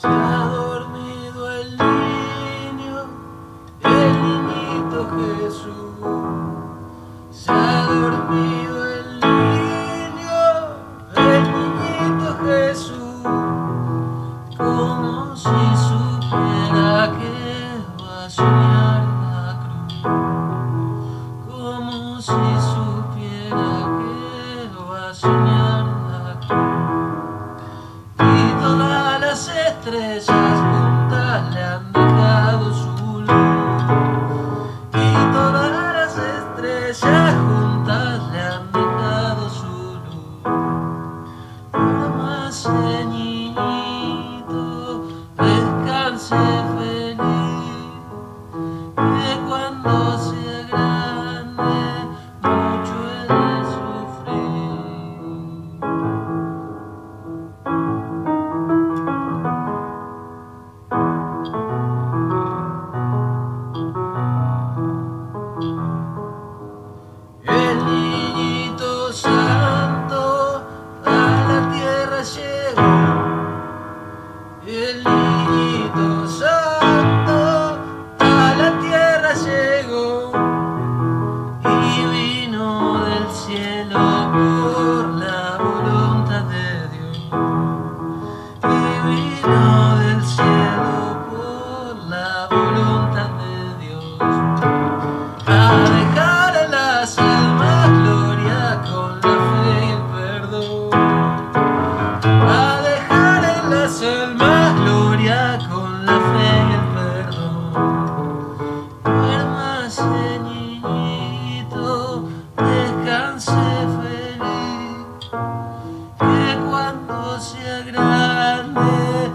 Se ha dormido el niño, el niñito Jesús. Se ha dormido el niño, el niñito Jesús. Como si supiera que va a soñar la cruz. Como si supiera que va a soñar la cruz. Y toda la noche estrellas juntas le han dejado su luz. Y todas las estrellas juntas le han dejado su luz. Una más señal. feliz, que cuando sea grande